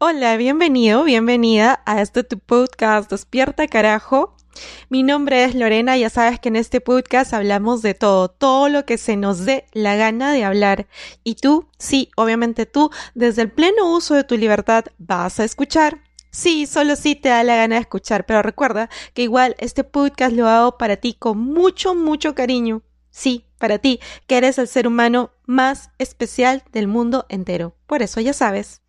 Hola, bienvenido, bienvenida a este tu podcast Despierta Carajo. Mi nombre es Lorena, ya sabes que en este podcast hablamos de todo, todo lo que se nos dé la gana de hablar. Y tú, sí, obviamente tú, desde el pleno uso de tu libertad, vas a escuchar. Sí, solo sí te da la gana de escuchar, pero recuerda que igual este podcast lo hago para ti con mucho, mucho cariño. Sí, para ti, que eres el ser humano más especial del mundo entero. Por eso ya sabes.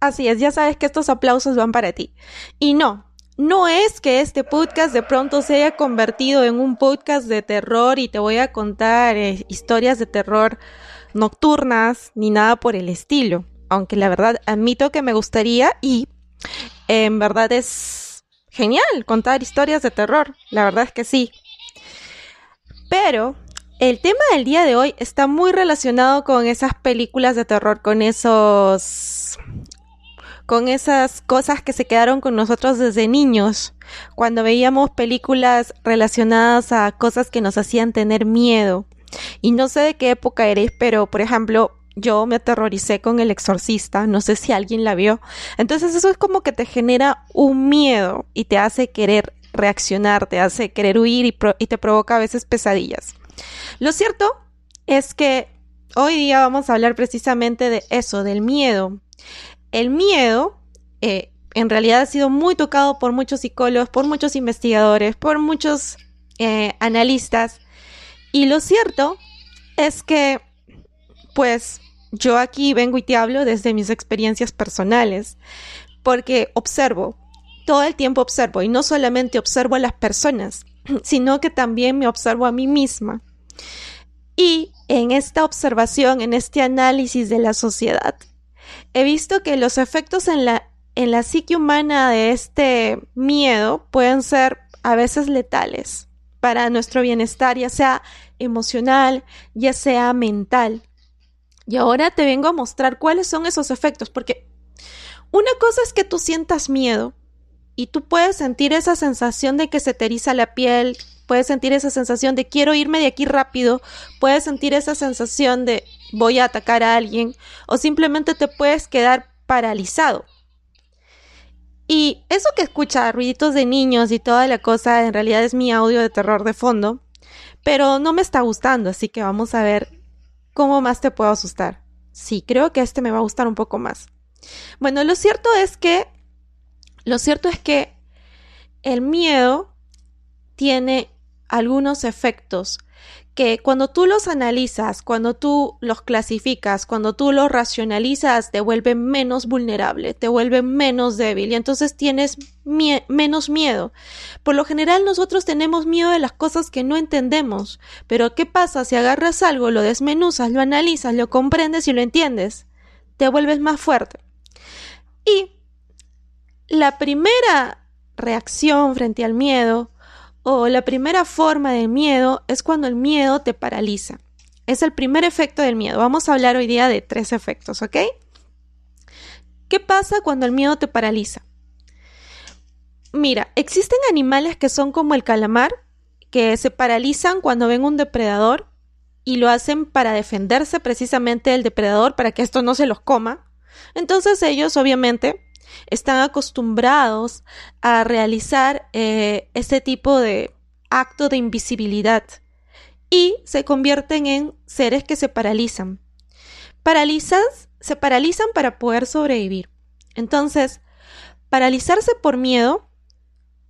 Así es, ya sabes que estos aplausos van para ti. Y no, no es que este podcast de pronto se haya convertido en un podcast de terror y te voy a contar eh, historias de terror nocturnas ni nada por el estilo. Aunque la verdad admito que me gustaría y en verdad es genial contar historias de terror. La verdad es que sí. Pero el tema del día de hoy está muy relacionado con esas películas de terror, con esos con esas cosas que se quedaron con nosotros desde niños, cuando veíamos películas relacionadas a cosas que nos hacían tener miedo. Y no sé de qué época eres, pero por ejemplo, yo me aterroricé con El Exorcista, no sé si alguien la vio. Entonces eso es como que te genera un miedo y te hace querer reaccionar, te hace querer huir y, y te provoca a veces pesadillas. Lo cierto es que hoy día vamos a hablar precisamente de eso, del miedo el miedo eh, en realidad ha sido muy tocado por muchos psicólogos, por muchos investigadores, por muchos eh, analistas. Y lo cierto es que, pues, yo aquí vengo y te hablo desde mis experiencias personales, porque observo, todo el tiempo observo, y no solamente observo a las personas, sino que también me observo a mí misma. Y en esta observación, en este análisis de la sociedad, he visto que los efectos en la, en la psique humana de este miedo pueden ser a veces letales para nuestro bienestar, ya sea emocional, ya sea mental. Y ahora te vengo a mostrar cuáles son esos efectos, porque una cosa es que tú sientas miedo y tú puedes sentir esa sensación de que se te eriza la piel, puedes sentir esa sensación de quiero irme de aquí rápido, puedes sentir esa sensación de voy a atacar a alguien o simplemente te puedes quedar paralizado. Y eso que escucha ruiditos de niños y toda la cosa en realidad es mi audio de terror de fondo, pero no me está gustando, así que vamos a ver cómo más te puedo asustar. Sí, creo que este me va a gustar un poco más. Bueno, lo cierto es que lo cierto es que el miedo tiene algunos efectos que cuando tú los analizas, cuando tú los clasificas, cuando tú los racionalizas, te vuelven menos vulnerable, te vuelven menos débil y entonces tienes menos miedo. Por lo general nosotros tenemos miedo de las cosas que no entendemos, pero ¿qué pasa si agarras algo, lo desmenuzas, lo analizas, lo comprendes y lo entiendes? Te vuelves más fuerte. Y la primera reacción frente al miedo o la primera forma de miedo es cuando el miedo te paraliza. Es el primer efecto del miedo. Vamos a hablar hoy día de tres efectos, ¿ok? ¿Qué pasa cuando el miedo te paraliza? Mira, existen animales que son como el calamar, que se paralizan cuando ven un depredador y lo hacen para defenderse precisamente del depredador, para que esto no se los coma. Entonces ellos obviamente están acostumbrados a realizar eh, este tipo de acto de invisibilidad y se convierten en seres que se paralizan. Paralizas, se paralizan para poder sobrevivir. Entonces, paralizarse por miedo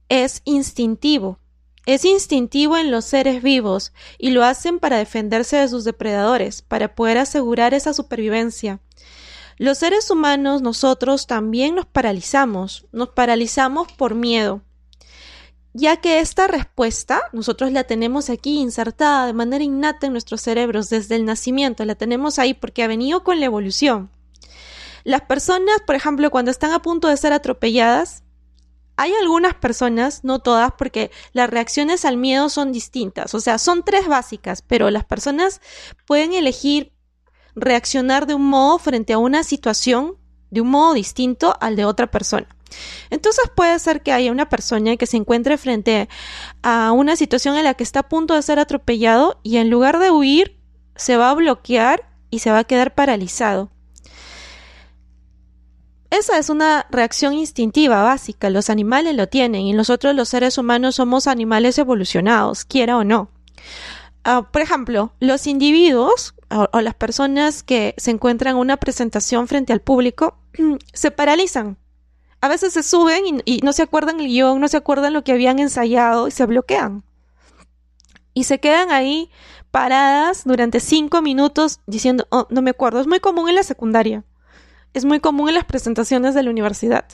es instintivo. Es instintivo en los seres vivos y lo hacen para defenderse de sus depredadores, para poder asegurar esa supervivencia. Los seres humanos, nosotros también nos paralizamos, nos paralizamos por miedo, ya que esta respuesta nosotros la tenemos aquí insertada de manera innata en nuestros cerebros desde el nacimiento, la tenemos ahí porque ha venido con la evolución. Las personas, por ejemplo, cuando están a punto de ser atropelladas, hay algunas personas, no todas, porque las reacciones al miedo son distintas, o sea, son tres básicas, pero las personas pueden elegir reaccionar de un modo frente a una situación de un modo distinto al de otra persona. Entonces puede ser que haya una persona que se encuentre frente a una situación en la que está a punto de ser atropellado y en lugar de huir se va a bloquear y se va a quedar paralizado. Esa es una reacción instintiva básica, los animales lo tienen y nosotros los seres humanos somos animales evolucionados, quiera o no. Ah, por ejemplo, los individuos o, las personas que se encuentran en una presentación frente al público se paralizan. A veces se suben y, no se acuerdan el guion, no se acuerdan lo que habían ensayado y se bloquean. Y se quedan ahí paradas durante cinco minutos diciendo, oh, no me acuerdo. Es muy común en la secundaria. Es muy común en las presentaciones de la universidad.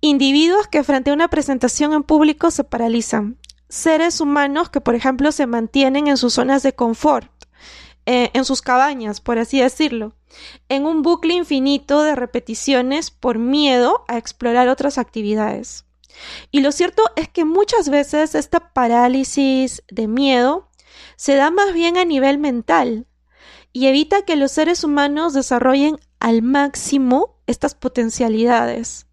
Individuos que frente a una presentación en público se paralizan. Seres humanos que, por ejemplo, se mantienen en sus zonas de confort eh, en sus cabañas, por así decirlo, en un bucle infinito de repeticiones por miedo a explorar otras actividades. Y lo cierto es que muchas veces esta parálisis de miedo se da más bien a nivel mental y evita que los seres humanos desarrollen al máximo estas potencialidades.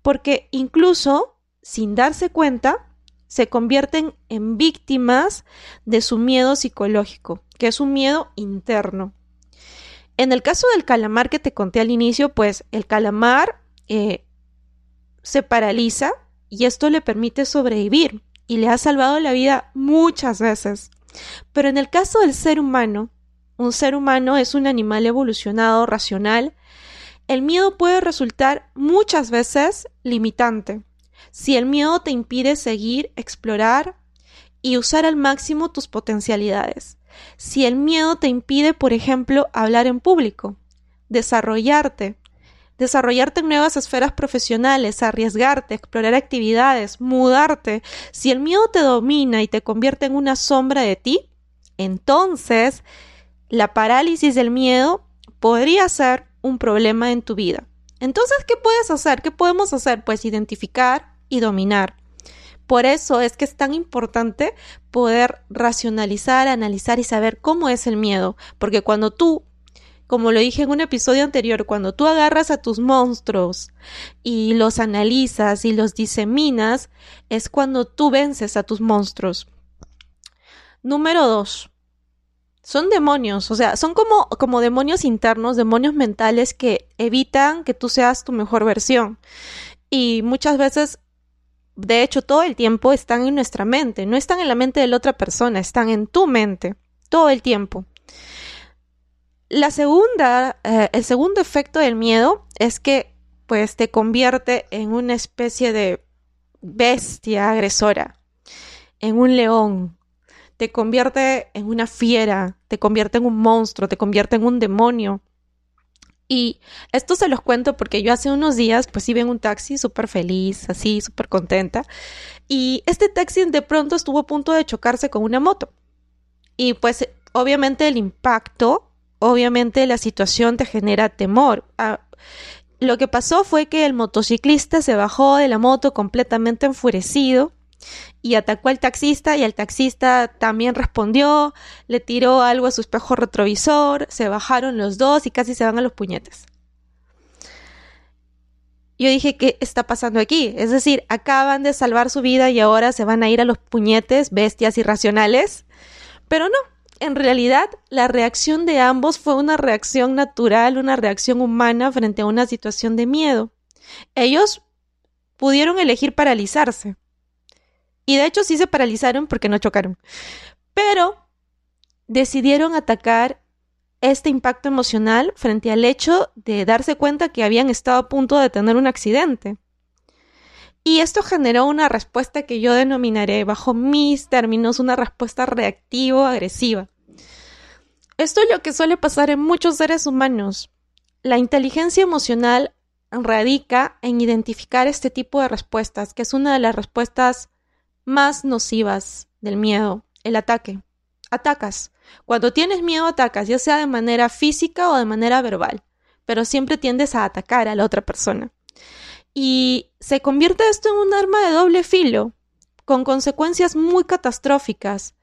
Porque incluso, sin darse cuenta, se convierten en víctimas de su miedo psicológico, que es un miedo interno. En el caso del calamar que te conté al inicio, pues el calamar eh, se paraliza y esto le permite sobrevivir y le ha salvado la vida muchas veces. Pero en el caso del ser humano, un ser humano es un animal evolucionado, racional, el miedo puede resultar muchas veces limitante. Si el miedo te impide seguir, explorar y usar al máximo tus potencialidades. Si el miedo te impide, por ejemplo, hablar en público, desarrollarte, desarrollarte en nuevas esferas profesionales, arriesgarte, explorar actividades, mudarte, si el miedo te domina y te convierte en una sombra de ti, entonces la parálisis del miedo podría ser un problema en tu vida. Entonces, ¿qué puedes hacer? ¿Qué podemos hacer? Pues identificar, y dominar. Por eso es que es tan importante poder racionalizar, analizar y saber cómo es el miedo, porque cuando tú, como lo dije en un episodio anterior, cuando tú agarras a tus monstruos y los analizas y los diseminas, es cuando tú vences a tus monstruos. Número dos. Son demonios, o sea, son como, como demonios internos, demonios mentales que evitan que tú seas tu mejor versión. Y muchas veces de hecho, todo el tiempo están en nuestra mente, no están en la mente de la otra persona, están en tu mente, todo el tiempo. La segunda, eh, el segundo efecto del miedo es que pues te convierte en una especie de bestia agresora, en un león, te convierte en una fiera, te convierte en un monstruo, te convierte en un demonio. Y esto se los cuento porque yo hace unos días pues iba en un taxi súper feliz, así, súper contenta. Y este taxi de pronto estuvo a punto de chocarse con una moto. Y pues obviamente el impacto, obviamente la situación te genera temor. Ah, lo que pasó fue que el motociclista se bajó de la moto completamente enfurecido y atacó al taxista y el taxista también respondió, le tiró algo a su espejo retrovisor, se bajaron los dos y casi se van a los puñetes. Yo dije, ¿qué está pasando aquí? Es decir, acaban de salvar su vida y ahora se van a ir a los puñetes, bestias irracionales. Pero no, en realidad la reacción de ambos fue una reacción natural, una reacción humana frente a una situación de miedo. Ellos pudieron elegir paralizarse. Y de hecho sí se paralizaron porque no chocaron. Pero decidieron atacar este impacto emocional frente al hecho de darse cuenta que habían estado a punto de tener un accidente. Y esto generó una respuesta que yo denominaré, bajo mis términos, una respuesta reactivo-agresiva. Esto es lo que suele pasar en muchos seres humanos. La inteligencia emocional radica en identificar este tipo de respuestas, que es una de las respuestas más nocivas del miedo, el ataque. Atacas. Cuando tienes miedo, atacas, ya sea de manera física o de manera verbal, pero siempre tiendes a atacar a la otra persona. Y se convierte esto en un arma de doble filo, con consecuencias muy catastróficas,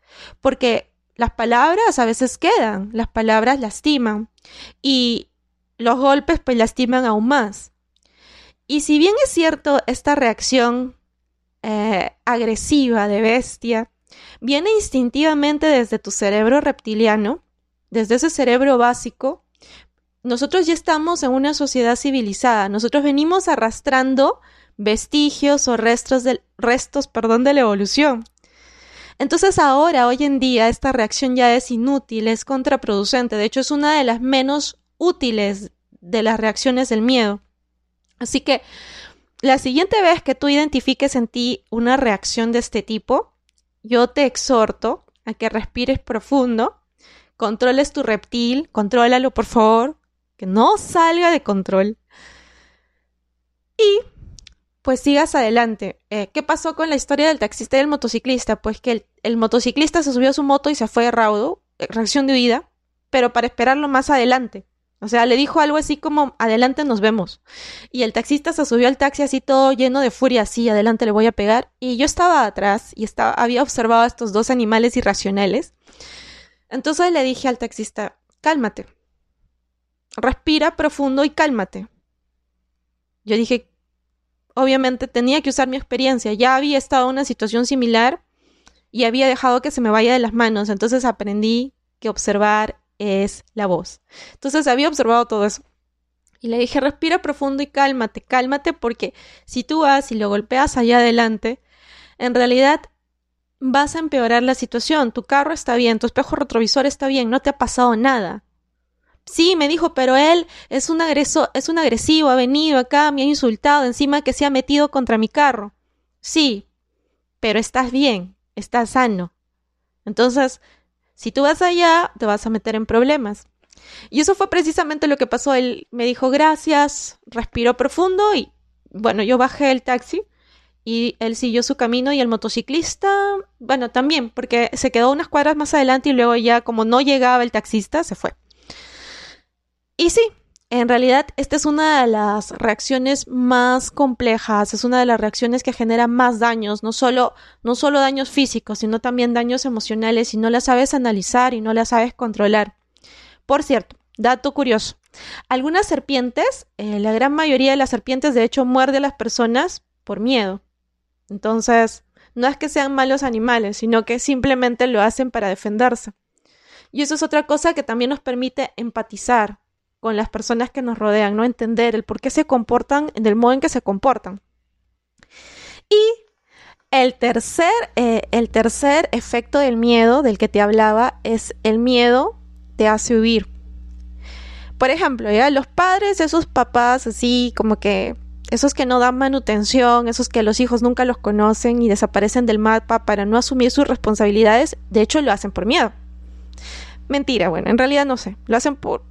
porque las palabras a veces quedan, las palabras lastiman y los golpes pues lastiman aún más. Y si bien es cierto esta reacción eh, agresiva de bestia, viene instintivamente desde tu cerebro reptiliano, desde ese cerebro básico, nosotros ya estamos en una sociedad civilizada, nosotros venimos arrastrando vestigios o restos, restos perdón, de la evolución. Entonces ahora, hoy en día, esta reacción ya es inútil, es contraproducente, de hecho es una de las menos útiles de las reacciones del miedo. Así que la siguiente vez que tú identifiques en ti una reacción de este tipo, yo te exhorto a que respires profundo, controles tu reptil, contrólalo por favor, que no salga de control. Y pues sigas adelante. Eh, ¿Qué pasó con la historia del taxista y del motociclista? Pues que el, motociclista se subió a su moto y se fue de raudo, eh, reacción de huida, pero para esperarlo más adelante. O sea, le dijo algo así como, adelante nos vemos. Y el taxista se subió al taxi así todo lleno de furia, así, adelante le voy a pegar. Y yo estaba atrás y estaba, había observado a estos dos animales irracionales. Entonces le dije al taxista, cálmate. Respira profundo y cálmate. Yo dije, obviamente tenía que usar mi experiencia. Ya había estado en una situación similar y había dejado que se me vaya de las manos. Entonces aprendí que observar es la voz. Entonces había observado todo eso. Y le dije, respira profundo y cálmate, cálmate porque si tú vas y lo golpeas allá adelante, en realidad vas a empeorar la situación. Tu carro está bien, tu espejo retrovisor está bien, no te ha pasado nada. Sí, me dijo, pero él es un, agreso, es un agresivo, ha venido acá, me ha insultado, encima que se ha metido contra mi carro. Sí, pero estás bien, estás sano. Entonces, si tú vas allá, te vas a meter en problemas. Y eso fue precisamente lo que pasó. Él me dijo gracias, respiró profundo y bueno, yo bajé el taxi y él siguió su camino y el motociclista, bueno, también, porque se quedó unas cuadras más adelante y luego ya como no llegaba el taxista, se fue. Y sí, en realidad, esta es una de las reacciones más complejas, es una de las reacciones que genera más daños, no solo, no solo daños físicos, sino también daños emocionales si no la sabes analizar y no la sabes controlar. Por cierto, dato curioso, algunas serpientes, eh, la gran mayoría de las serpientes de hecho muerde a las personas por miedo. Entonces, no es que sean malos animales, sino que simplemente lo hacen para defenderse. Y eso es otra cosa que también nos permite empatizar, con las personas que nos rodean, no entender el por qué se comportan del modo en que se comportan. Y el tercer, eh, el tercer efecto del miedo del que te hablaba es el miedo te hace huir. Por ejemplo, ¿ya? los padres, esos papás así como que esos que no dan manutención, esos que los hijos nunca los conocen y desaparecen del mapa para no asumir sus responsabilidades, de hecho lo hacen por miedo. Mentira, bueno, en realidad no sé, lo hacen por,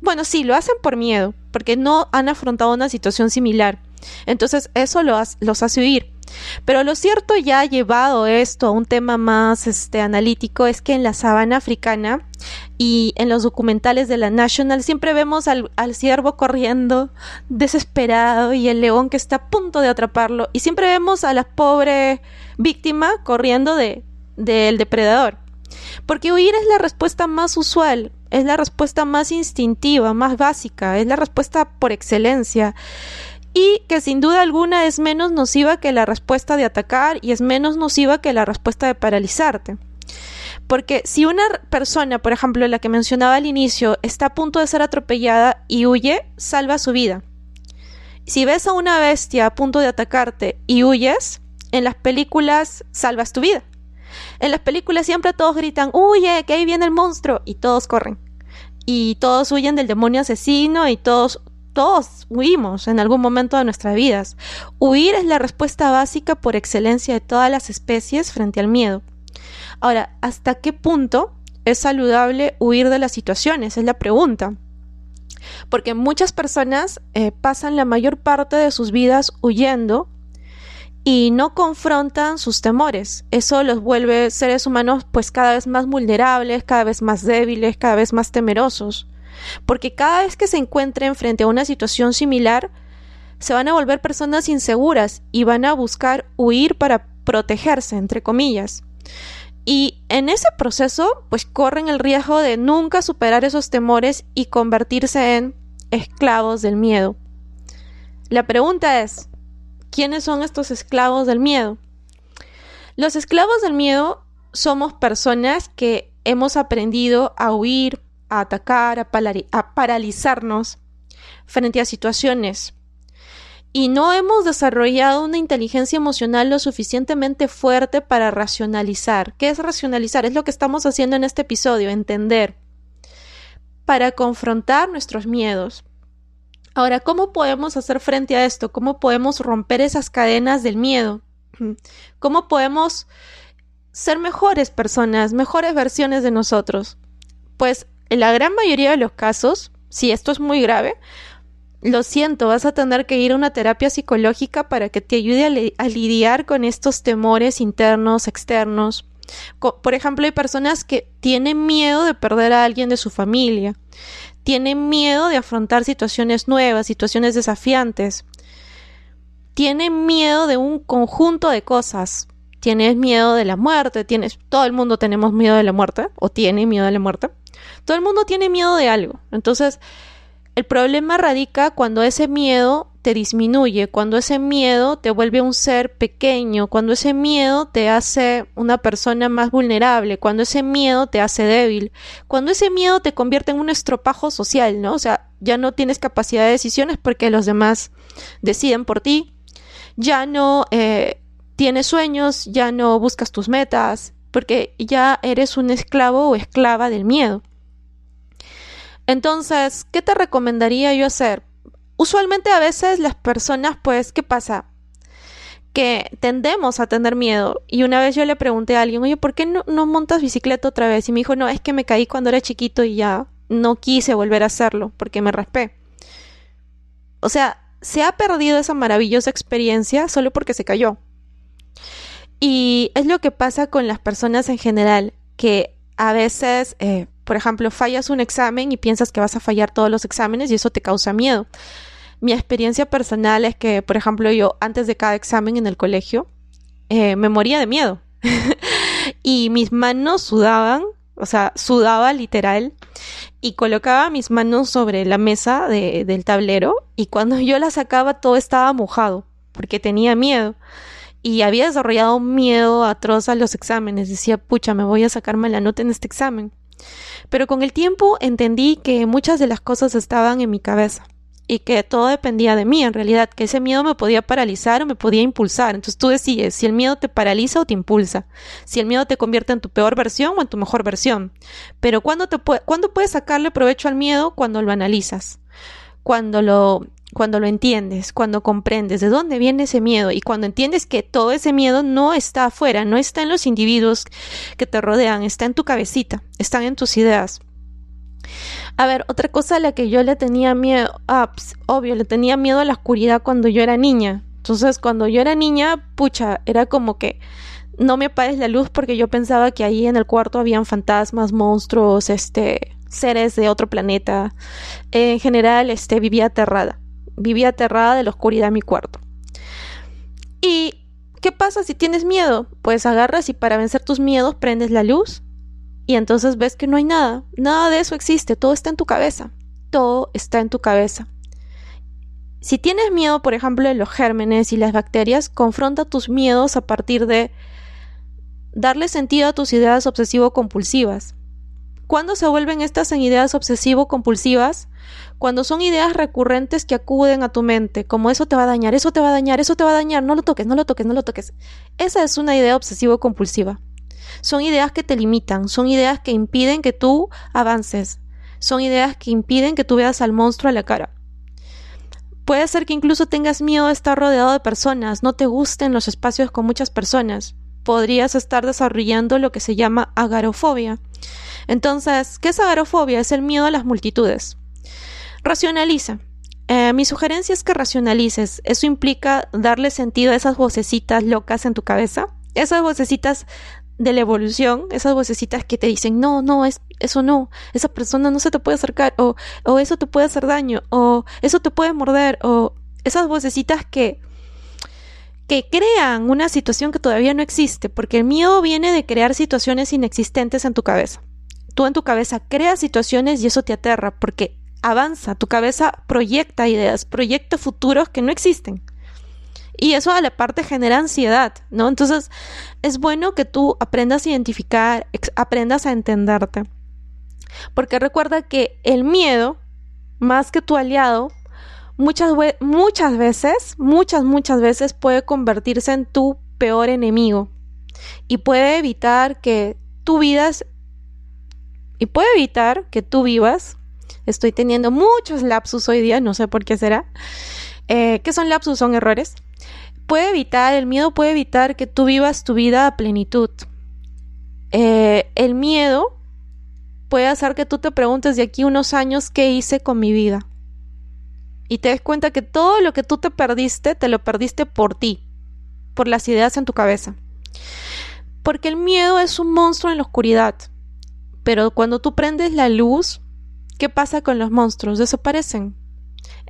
bueno, sí, lo hacen por miedo, porque no han afrontado una situación similar. Entonces eso los, los hace huir. Pero lo cierto ya ha llevado esto a un tema más este, analítico es que en la sabana africana y en los documentales de la National siempre vemos al, al ciervo corriendo desesperado y el león que está a punto de atraparlo y siempre vemos a la pobre víctima corriendo de del depredador. Porque huir es la respuesta más usual, es la respuesta más instintiva, más básica, es la respuesta por excelencia y que sin duda alguna es menos nociva que la respuesta de atacar y es menos nociva que la respuesta de paralizarte. Porque si una persona, por ejemplo, la que mencionaba al inicio, está a punto de ser atropellada y huye, salva su vida. Si ves a una bestia a punto de atacarte y huyes, en las películas salvas tu vida. En las películas siempre todos gritan, huye, que ahí viene el monstruo, y todos corren. Y todos huyen del demonio asesino y todos todos huimos en algún momento de nuestras vidas. Huir es la respuesta básica por excelencia de todas las especies frente al miedo. Ahora, ¿hasta qué punto es saludable huir de las situaciones? Es la pregunta. Porque muchas personas eh, pasan la mayor parte de sus vidas huyendo y no confrontan sus temores. Eso los vuelve seres humanos pues cada vez más vulnerables, cada vez más débiles, cada vez más temerosos. Porque cada vez que se encuentren frente a una situación similar, se van a volver personas inseguras y van a buscar huir para protegerse, entre comillas. Y en ese proceso, pues corren el riesgo de nunca superar esos temores y convertirse en esclavos del miedo. La pregunta es, ¿quiénes son estos esclavos del miedo? Los esclavos del miedo somos personas que hemos aprendido a huir, a atacar, a, paralizarnos frente a situaciones. Y no hemos desarrollado una inteligencia emocional lo suficientemente fuerte para racionalizar. ¿Qué es racionalizar? Es lo que estamos haciendo en este episodio, entender. Para confrontar nuestros miedos. Ahora, ¿cómo podemos hacer frente a esto? ¿Cómo podemos romper esas cadenas del miedo? ¿Cómo podemos ser mejores personas, mejores versiones de nosotros? Pues en la gran mayoría de los casos, si esto es muy grave, lo siento, vas a tener que ir a una terapia psicológica para que te ayude a, lidiar con estos temores internos, externos. Por ejemplo, hay personas que tienen miedo de perder a alguien de su familia, tienen miedo de afrontar situaciones nuevas, situaciones desafiantes, tienen miedo de un conjunto de cosas. Tienes miedo de la muerte, tienes, todo el mundo tenemos miedo de la muerte, o tiene miedo de la muerte. Todo el mundo tiene miedo de algo. Entonces, el problema radica cuando ese miedo te disminuye, cuando ese miedo te vuelve un ser pequeño, cuando ese miedo te hace una persona más vulnerable, cuando ese miedo te hace débil, cuando ese miedo te convierte en un estropajo social, ¿no? O sea, ya no tienes capacidad de decisiones porque los demás deciden por ti, ya no eh, tienes sueños, ya no buscas tus metas, porque ya eres un esclavo o esclava del miedo. Entonces, ¿qué te recomendaría yo hacer? Usualmente a veces las personas, pues, ¿qué pasa? Que tendemos a tener miedo. Y una vez yo le pregunté a alguien, oye, ¿por qué no, no montas bicicleta otra vez? Y me dijo, no, es que me caí cuando era chiquito y ya no quise volver a hacerlo porque me raspé. O sea, se ha perdido esa maravillosa experiencia solo porque se cayó. Y es lo que pasa con las personas en general, que a veces eh, por ejemplo, fallas un examen y piensas que vas a fallar todos los exámenes y eso te causa miedo. Mi experiencia personal es que, por ejemplo, yo antes de cada examen en el colegio eh, me moría de miedo y mis manos sudaban, o sea, sudaba literal y colocaba mis manos sobre la mesa del tablero y cuando yo la sacaba todo estaba mojado porque tenía miedo y había desarrollado un miedo atroz a los exámenes. Decía, pucha, me voy a sacarme la nota en este examen. Pero con el tiempo entendí que muchas de las cosas estaban en mi cabeza y que todo dependía de mí, en realidad, que ese miedo me podía paralizar o me podía impulsar. Entonces tú decides si el miedo te paraliza o te impulsa, si el miedo te convierte en tu peor versión o en tu mejor versión. Pero ¿cuándo, te ¿cuándo puedes sacarle provecho al miedo? Cuando lo analizas, cuando lo cuando lo entiendes, cuando comprendes de dónde viene ese miedo y cuando entiendes que todo ese miedo no está afuera, no está en los individuos que te rodean, está en tu cabecita, están en tus ideas. A ver, otra cosa a la que yo le tenía miedo, ah, obvio, le tenía miedo a la oscuridad cuando yo era niña. Entonces, cuando yo era niña, pucha, era como que no me apagues la luz porque yo pensaba que ahí en el cuarto habían fantasmas, monstruos, este, seres de otro planeta. En general, este, vivía aterrada vivía aterrada de la oscuridad de mi cuarto. ¿Y qué pasa si tienes miedo? Pues agarras y para vencer tus miedos prendes la luz y entonces ves que no hay nada. Nada de eso existe, todo está en tu cabeza. Todo está en tu cabeza. Si tienes miedo, por ejemplo, de los gérmenes y las bacterias, confronta tus miedos a partir de darle sentido a tus ideas obsesivo-compulsivas. ¿Cuándo se vuelven estas en ideas obsesivo-compulsivas? Cuando son ideas recurrentes que acuden a tu mente, como eso te va a dañar, eso te va a dañar, eso te va a dañar, no lo toques, no lo toques, no lo toques. Esa es una idea obsesivo-compulsiva. Son ideas que te limitan, son ideas que impiden que tú avances, son ideas que impiden que tú veas al monstruo a la cara. Puede ser que incluso tengas miedo de estar rodeado de personas, no te gusten los espacios con muchas personas. Podrías estar desarrollando lo que se llama agarofobia. Entonces, ¿qué es agarofobia? Es el miedo a las multitudes. Racionaliza. Eh, mi sugerencia es que racionalices. Eso implica darle sentido a esas vocecitas locas en tu cabeza. Esas vocecitas de la evolución, esas vocecitas que te dicen, no, no, es, eso no, esa persona no se te puede acercar, o, o eso te puede hacer daño, o eso te puede morder, o esas vocecitas que, que crean una situación que todavía no existe, porque el miedo viene de crear situaciones inexistentes en tu cabeza. Tú en tu cabeza creas situaciones y eso te aterra, porque avanza, tu cabeza proyecta ideas, proyecta futuros que no existen. Y eso a la parte genera ansiedad, ¿no? Entonces es bueno que tú aprendas a identificar, aprendas a entenderte. Porque recuerda que el miedo, más que tu aliado, muchas, muchas veces, muchas, muchas veces puede convertirse en tu peor enemigo. Y puede evitar que tú vivas, y puede evitar que tú vivas, estoy teniendo muchos lapsus hoy día, no sé por qué será. Eh, ¿Qué son lapsus? Son errores puede evitar, el miedo puede evitar que tú vivas tu vida a plenitud. Eh, el miedo puede hacer que tú te preguntes de aquí unos años qué hice con mi vida. Y te des cuenta que todo lo que tú te perdiste, te lo perdiste por ti, por las ideas en tu cabeza. Porque el miedo es un monstruo en la oscuridad. Pero cuando tú prendes la luz, ¿qué pasa con los monstruos? Desaparecen.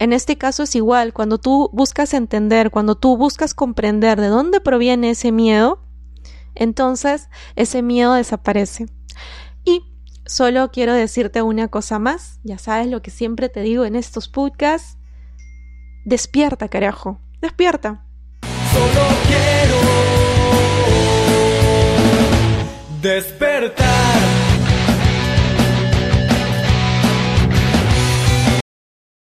En este caso es igual, cuando tú buscas entender, cuando tú buscas comprender de dónde proviene ese miedo, entonces ese miedo desaparece. Y solo quiero decirte una cosa más, ya sabes lo que siempre te digo en estos podcasts, despierta carajo, despierta. Solo quiero despertar.